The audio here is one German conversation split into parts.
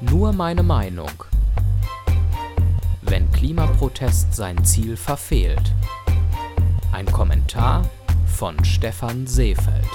Nur meine Meinung. Wenn Klimaprotest sein Ziel verfehlt. Ein Kommentar von Stefan Seefeld.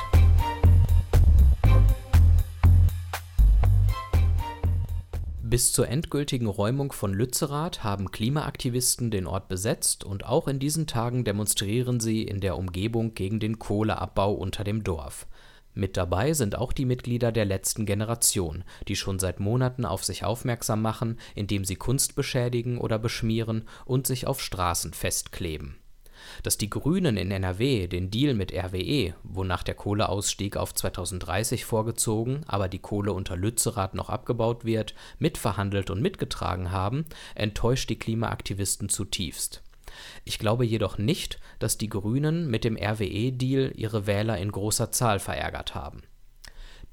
Bis zur endgültigen Räumung von Lützerath haben Klimaaktivisten den Ort besetzt und auch in diesen Tagen demonstrieren sie in der Umgebung gegen den Kohleabbau unter dem Dorf. Mit dabei sind auch die Mitglieder der letzten Generation, die schon seit Monaten auf sich aufmerksam machen, indem sie Kunst beschädigen oder beschmieren und sich auf Straßen festkleben. Dass die Grünen in NRW den Deal mit RWE, wonach der Kohleausstieg auf 2030 vorgezogen, aber die Kohle unter Lützerath noch abgebaut wird, mitverhandelt und mitgetragen haben, enttäuscht die Klimaaktivisten zutiefst ich glaube jedoch nicht, dass die Grünen mit dem RWE-Deal ihre Wähler in großer Zahl verärgert haben.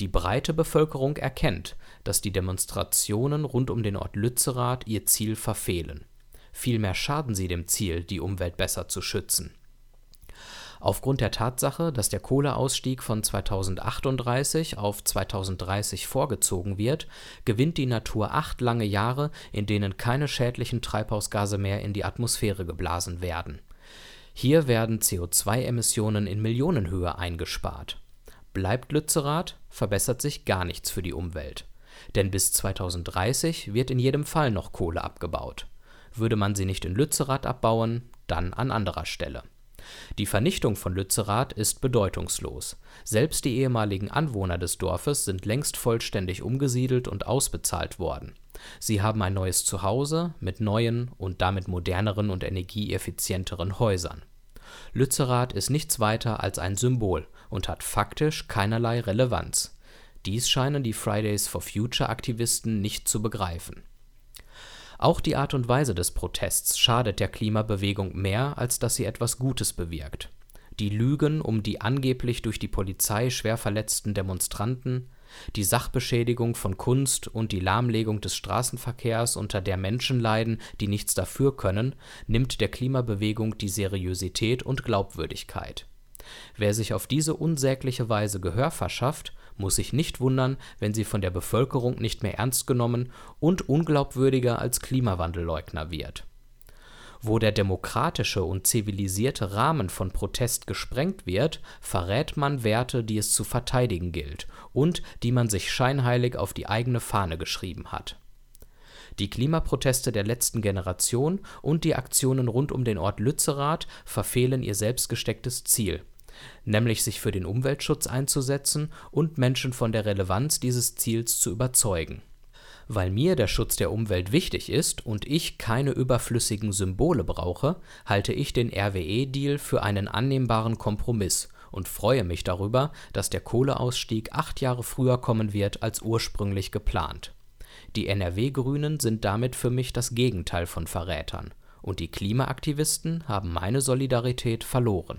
Die breite Bevölkerung erkennt, dass die Demonstrationen rund um den Ort Lützerath ihr Ziel verfehlen. Vielmehr schaden sie dem Ziel, die Umwelt besser zu schützen Aufgrund der Tatsache, dass der Kohleausstieg von 2038 auf 2030 vorgezogen wird, gewinnt die Natur acht lange Jahre, in denen keine schädlichen Treibhausgase mehr in die Atmosphäre geblasen werden. Hier werden CO2-Emissionen in Millionenhöhe eingespart. Bleibt Lützerath, verbessert sich gar nichts für die Umwelt. Denn bis 2030 wird in jedem Fall noch Kohle abgebaut. Würde man sie nicht in Lützerath abbauen, dann an anderer Stelle die Vernichtung von Lützerath ist bedeutungslos. Selbst die ehemaligen Anwohner des Dorfes sind längst vollständig umgesiedelt und ausbezahlt worden. Sie haben ein neues Zuhause mit neuen und damit moderneren und energieeffizienteren Häusern. Lützerath ist nichts weiter als ein Symbol und hat faktisch keinerlei Relevanz. Dies scheinen die Fridays for Future Aktivisten nicht zu begreifen auch die Art und Weise des Protests schadet der Klimabewegung mehr, als dass sie etwas Gutes bewirkt. Die Lügen um die angeblich durch die Polizei schwer verletzten Demonstranten, die Sachbeschädigung von Kunst und die Lahmlegung des Straßenverkehrs, unter der Menschen leiden, die nichts dafür können, nimmt der Klimabewegung die Seriosität und Glaubwürdigkeit. Wer sich auf diese unsägliche Weise Gehör verschafft muss sich nicht wundern, wenn sie von der Bevölkerung nicht mehr ernst genommen und unglaubwürdiger als Klimawandelleugner wird. Wo der demokratische und zivilisierte Rahmen von Protest gesprengt wird, verrät man Werte, die es zu verteidigen gilt und die man sich scheinheilig auf die eigene Fahne geschrieben hat. Die Klimaproteste der letzten Generation und die Aktionen rund um den Ort Lützerath verfehlen ihr selbst gestecktes Ziel nämlich sich für den Umweltschutz einzusetzen und Menschen von der Relevanz dieses Ziels zu überzeugen. Weil mir der Schutz der Umwelt wichtig ist und ich keine überflüssigen Symbole brauche, halte ich den RWE-Deal für einen annehmbaren Kompromiss und freue mich darüber, dass der Kohleausstieg acht Jahre früher kommen wird als ursprünglich geplant. Die NRW-Grünen sind damit für mich das Gegenteil von Verrätern, und die Klimaaktivisten haben meine Solidarität verloren.